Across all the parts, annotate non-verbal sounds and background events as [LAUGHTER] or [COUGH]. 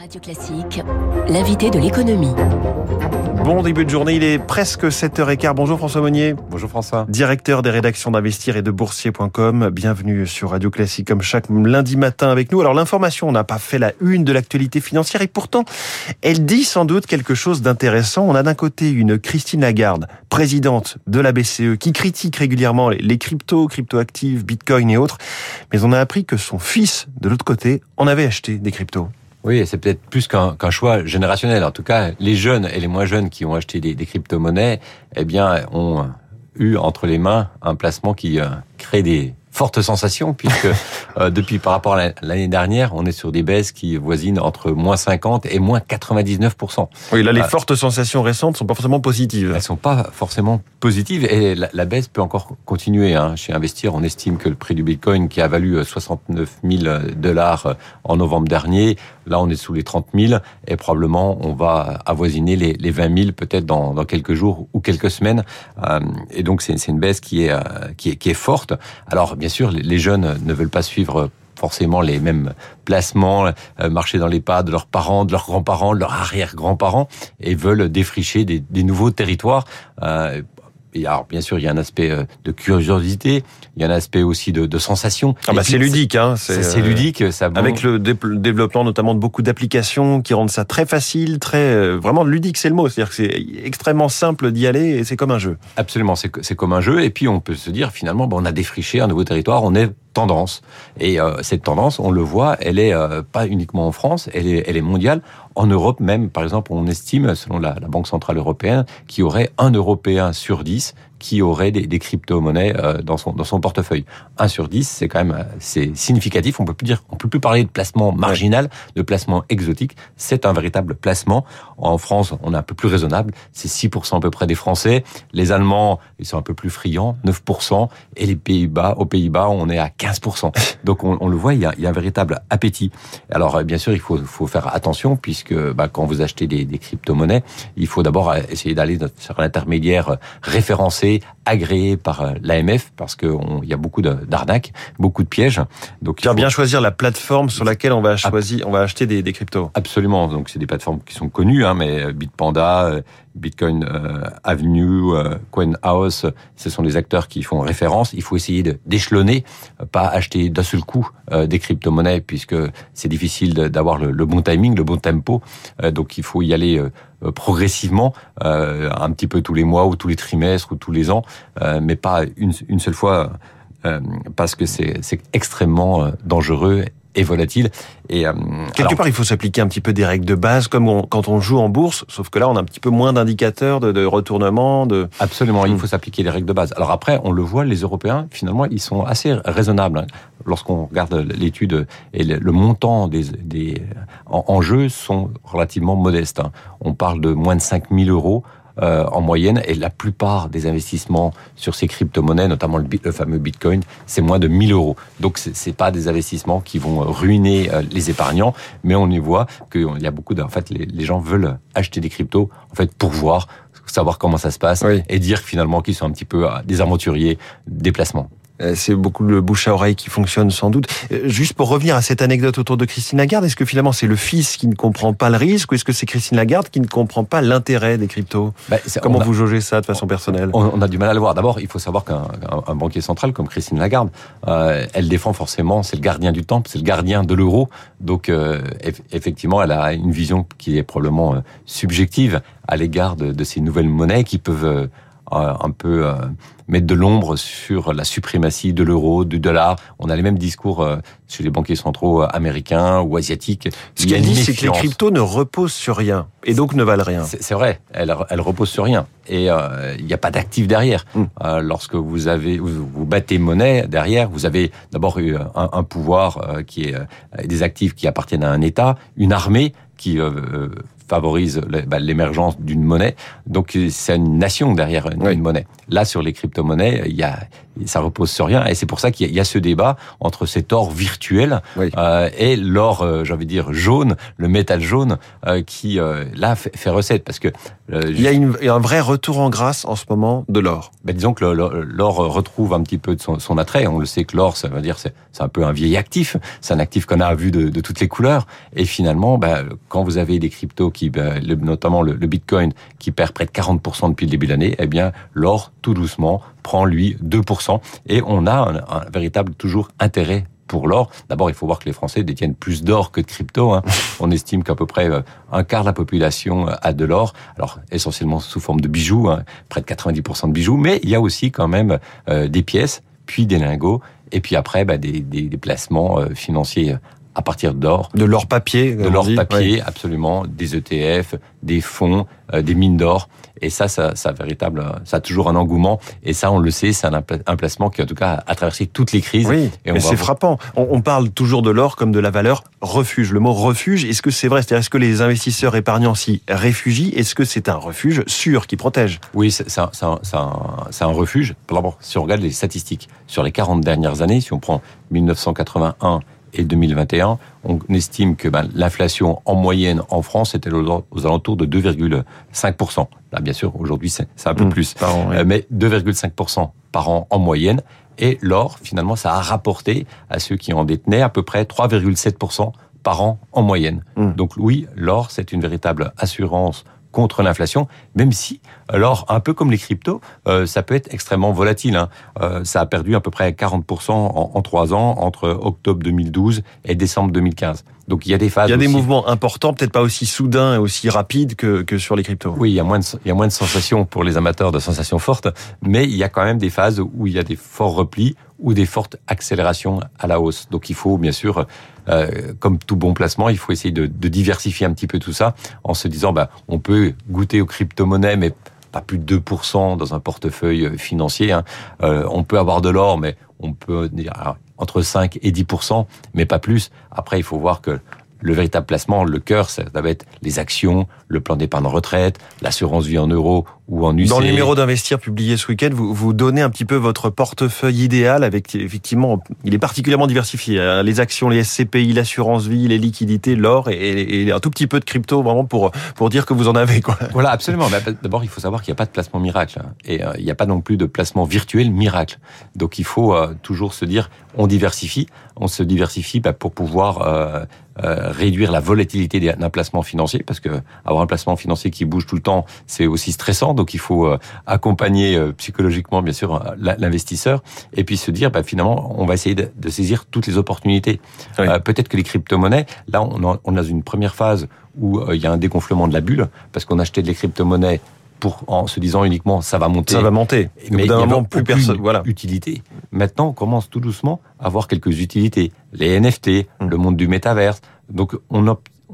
Radio Classique, l'invité de l'économie. Bon début de journée, il est presque 7h15. Bonjour François Monnier. Bonjour François. Directeur des rédactions d'Investir et de Boursier.com. Bienvenue sur Radio Classique comme chaque lundi matin avec nous. Alors l'information n'a pas fait la une de l'actualité financière et pourtant elle dit sans doute quelque chose d'intéressant. On a d'un côté une Christine Lagarde, présidente de la BCE, qui critique régulièrement les cryptos, cryptoactifs, bitcoin et autres. Mais on a appris que son fils, de l'autre côté, en avait acheté des cryptos. Oui, c'est peut-être plus qu'un choix générationnel. En tout cas, les jeunes et les moins jeunes qui ont acheté des, des crypto-monnaies, eh bien, ont eu entre les mains un placement qui euh, crée des forte sensation puisque [LAUGHS] euh, depuis par rapport à l'année dernière, on est sur des baisses qui voisinent entre moins 50 et moins 99 Oui, là les euh, fortes sensations récentes sont pas forcément positives. Elles sont pas forcément positives et la, baisse peut encore continuer. Hein. Chez Investir, on estime que le prix du Bitcoin qui a valu 69 000 dollars en novembre dernier, là on est sous les 30 000 et probablement on va avoisiner les, les 20 000 peut-être dans, quelques jours ou quelques semaines. Euh, et donc c'est une baisse qui est, qui est qui est forte. Alors bien sûr, les jeunes ne veulent pas suivre forcément les mêmes placements, euh, marcher dans les pas de leurs parents, de leurs grands-parents, de leurs arrière-grands-parents, et veulent défricher des, nouveaux territoires. Euh, et alors, bien sûr, il y a un aspect euh, de curiosité, il y a un aspect aussi de, de sensation. Ah bah c'est ludique, hein. C'est ludique, ça. Avec le développement notamment de beaucoup d'applications qui rendent ça très facile, très vraiment ludique, c'est le mot. C'est-à-dire que c'est extrêmement simple d'y aller et c'est comme un jeu. Absolument, c'est comme un jeu. Et puis on peut se dire finalement, bon, on a défriché un nouveau territoire, on est tendance. Et euh, cette tendance, on le voit, elle est euh, pas uniquement en France, elle est, mondiale. En Europe même, par exemple, on estime, selon la Banque Centrale Européenne, qu'il y aurait un Européen sur dix qui aurait des, des crypto-monnaies euh, dans son dans son portefeuille. 1 sur 10, c'est quand même c'est significatif. On peut plus dire, on peut plus parler de placement marginal, de placement exotique. C'est un véritable placement. En France, on est un peu plus raisonnable. C'est 6% à peu près des Français. Les Allemands, ils sont un peu plus friands, 9%. Et les Pays-Bas, aux Pays-Bas, on est à 15%. [LAUGHS] Donc on, on le voit, il y, a, il y, a, un véritable appétit. Alors bien sûr, il faut, faut faire attention puisque bah, quand vous achetez des, des crypto-monnaies, il faut d'abord essayer d'aller sur un intermédiaire référencé agréé par euh, l'AMF parce qu'il y a beaucoup d'arnaques, beaucoup de pièges. Donc il faut bien choisir la plateforme sur laquelle on va choisir, on va acheter des, des cryptos. Absolument. Donc c'est des plateformes qui sont connues, hein, mais euh, Bitpanda, euh, Bitcoin Avenue, CoinHouse, ce sont des acteurs qui font référence. Il faut essayer d'échelonner, pas acheter d'un seul coup des crypto-monnaies puisque c'est difficile d'avoir le, le, bon timing, le bon tempo. donc il faut y aller euh, progressivement, euh, un petit peu tous les mois ou tous les trimestres ou tous les ans, euh, mais pas une, une seule fois, parce que c'est extrêmement dangereux et volatile. Et euh, quelque part, il faut s'appliquer un petit peu des règles de base, comme quand on joue en bourse. Sauf que là, on a un petit peu moins d'indicateurs de, de, retournement. De absolument, il hmm. faut s'appliquer les règles de base. Alors après, on le voit, les Européens, finalement, ils sont assez raisonnables. Hein. Lorsqu'on regarde l'étude et le, montant des, des enjeux sont relativement modestes. Hein. On parle de moins de 5000 euros euh, en moyenne, et la plupart des investissements sur ces crypto-monnaies, notamment le, fameux Bitcoin, c'est moins de 1000 euros. Donc c'est pas des investissements qui vont ruiner euh, les épargnants, mais on y voit qu'il y a beaucoup de, en fait, les, gens veulent acheter des cryptos, en fait, pour voir savoir comment ça se passe et dire finalement qu'ils sont un petit peu euh, des aventuriers des placements. Euh, c'est beaucoup le bouche à oreille qui fonctionne sans doute. Euh, juste pour revenir à cette anecdote autour de Christine Lagarde, est-ce que finalement c'est le fils qui ne comprend pas le risque ou est-ce que c'est Christine Lagarde qui ne comprend pas l'intérêt des cryptos bah, Comment vous jaugez ça de façon personnelle? on, a du mal à le voir. D'abord, il faut savoir qu'un banquier central comme Christine Lagarde, euh, elle défend forcément, c'est le gardien du temple, c'est le gardien de l'euro. Donc effectivement, elle a une vision qui est probablement subjective à l'égard de, de, ces nouvelles monnaies qui peuvent un peu euh, mettre de l'ombre sur la suprématie de l'euro, du dollar. On a les mêmes discours euh, chez les banquiers centraux américains ou asiatiques. Ce qu'elle dit, c'est que les cryptos ne reposent sur rien et donc ne valent rien. C'est vrai, elles, elles reposent sur rien et il n'y a pas d'actif derrière. Hmm. lorsque vous avez vous, battez monnaie derrière, vous avez d'abord eu un, un, pouvoir qui est des actifs qui appartiennent à un État, une armée qui favorise bah, l'émergence d'une monnaie. Donc c'est une nation derrière une, monnaie. Là, sur les crypto-monnaies, il y a, ça repose sur rien. Et c'est pour ça qu'il y, a ce débat entre cet or virtuel euh, et l'or, euh, j'ai envie de dire jaune, le métal jaune, euh, qui là fait, recette parce que il y, a une, un vrai retour en grâce en ce moment de l'or. Ben, disons que l'or retrouve un petit peu de son, attrait. On le sait que l'or, ça veut dire c'est un peu un vieil actif. C'est un actif qu'on a vu de, de, toutes les couleurs. Et finalement, ben, quand vous avez des cryptos qui, ben, notamment le, le Bitcoin, qui perd près de 40% depuis le début de l'année, eh bien l'or tout doucement prend lui 2%. Et on a un, véritable toujours intérêt pour l'or. D'abord, il faut voir que les Français détiennent plus d'or que de crypto. Hein. [LAUGHS] On estime qu'à peu près euh, un quart de la population euh, a de l'or. Alors, essentiellement sous forme de bijoux, hein, près de 90% de bijoux. Mais il y a aussi quand même euh, des pièces, puis des lingots, et puis après bah, des, des, des, placements financiers à partir d'or. De l'or papier. De l'or papier, absolument. Des ETF, des fonds, des mines d'or. Et ça, ça, ça, véritable, ça a toujours un engouement. Et ça, on le sait, c'est un placement qui, en tout cas, a traversé toutes les crises. Oui, et mais c'est frappant. On, parle toujours de l'or comme de la valeur refuge. Le mot refuge, est-ce que c'est vrai? C'est-à-dire, est-ce que les investisseurs épargnants s'y réfugient? Est-ce que c'est un refuge sûr qui protège? Oui, c'est un, un, un, refuge. Si on regarde les statistiques, sur les 40 dernières années, si on prend 1981 et 2021, on estime que ben, l'inflation en moyenne en France était aux, alentours de 2,5%. Là, bien sûr, aujourd'hui, c'est un peu mmh, plus. Euh, mais 2,5% par an en moyenne. Et l'or, finalement, ça a rapporté à ceux qui en détenaient à peu près 3,7% par an en moyenne. Mmh. Donc oui, l'or, c'est une véritable assurance contre l'inflation, même si, alors un peu comme les cryptos, euh, ça peut être extrêmement volatile. Hein. Euh, ça a perdu à peu près 40% en trois ans entre octobre 2012 et décembre 2015. Donc il y a des phases. Il y a des mouvements importants, peut-être pas aussi soudains et aussi rapides que, que sur les cryptos. Oui, il y a moins de il y a moins de sensations pour les amateurs de sensations fortes, mais il y a quand même des phases où il y a des forts replis ou des fortes accélérations à la hausse. Donc il faut bien sûr, euh, comme tout bon placement, il faut essayer de, de, diversifier un petit peu tout ça en se disant, bah, on peut goûter aux crypto-monnaies, mais pas plus de 2% dans un portefeuille financier. Hein. Euh, on peut avoir de l'or, mais on peut dire entre 5 et 10% mais pas plus. Après, il faut voir que le véritable placement, le cœur, ça va être les actions, le plan d'épargne retraite, l'assurance vie en euros ou en UC. Dans le numéro d'investir publié ce week-end, vous, vous donnez un petit peu votre portefeuille idéal avec, effectivement, il est particulièrement diversifié. Hein. Les actions, les SCPI, l'assurance vie, les liquidités, l'or et, un tout petit peu de crypto, vraiment pour, pour dire que vous en avez, quoi. Voilà, absolument. D'abord, il faut savoir qu'il n'y a pas de placement miracle. Hein. Et euh, il n'y a pas non plus de placement virtuel miracle. Donc, il faut euh, toujours se dire, on diversifie. On se diversifie bah, pour pouvoir euh, réduire la volatilité d'un placement financier, parce que avoir un placement financier qui bouge tout le temps, c'est aussi stressant donc il faut euh, accompagner euh, psychologiquement, bien sûr, l'investisseur, et puis se dire, bah, finalement, on va essayer de, saisir toutes les opportunités. Euh, peut-être que les crypto-monnaies, là, on, on a une première phase où il y a un dégonflement de la bulle, parce qu'on achetait des crypto-monnaies pour, en se disant uniquement ça va monter. Ça va monter. Mais d'un moment plus personne. Voilà. Utilité. Maintenant, on commence tout doucement à avoir quelques utilités. Les NFT, hum. le monde du métaverse. Donc, on,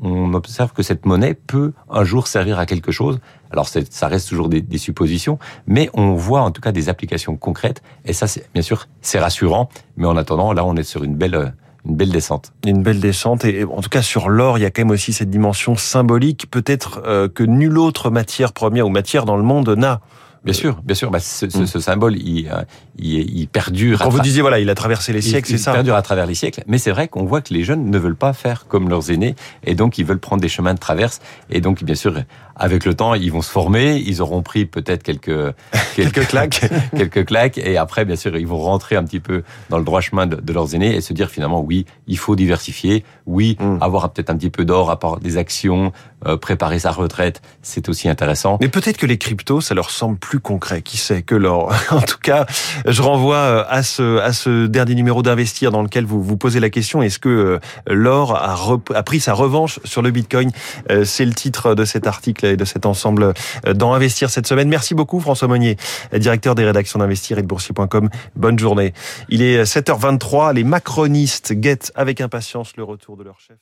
on observe que cette monnaie peut un jour servir à quelque chose. Alors ça reste toujours des, suppositions, mais on voit en tout cas des applications concrètes. Et ça, bien sûr, c'est rassurant. Mais en attendant, là, on est sur une belle une belle descente. Une belle descente et en tout cas sur l'or, il y a quand même aussi cette dimension symbolique, peut-être euh, que nulle autre matière première ou matière dans le monde n'a. Bien sûr, bien sûr. Bah, ce, ce, mm. ce, symbole, il, euh, il, il perdure. Quand vous disiez, voilà, il a traversé les siècles, c'est ça. Il perdure à travers les siècles. Mais c'est vrai qu'on voit que les jeunes ne veulent pas faire comme leurs aînés, et donc ils veulent prendre des chemins de traverse. Et donc, bien sûr, avec le temps, ils vont se former. Ils auront pris peut-être quelques quelques [LAUGHS] claques, quelques claques, et après, bien sûr, ils vont rentrer un petit peu dans le droit chemin de, de leurs aînés et se dire finalement, oui, il faut diversifier. Oui, mm. avoir peut-être un petit peu d'or, avoir des actions, euh, préparer sa retraite, c'est aussi intéressant. Mais peut-être que les cryptos, ça leur semble plus concret. Qui sait que l'or. [LAUGHS] En tout cas, je renvoie euh, à ce, à ce dernier numéro d'Investir dans lequel vous vous posez la question est-ce que euh, l'or a, a, pris sa revanche sur le Bitcoin? C'est le titre de cet article et de cet ensemble dans Investir cette semaine. Merci beaucoup François Monnier, directeur des rédactions d'Investir et de Boursier.com. Bonne journée. Il est 7h23. Les macronistes guettent avec impatience le retour de leur chef.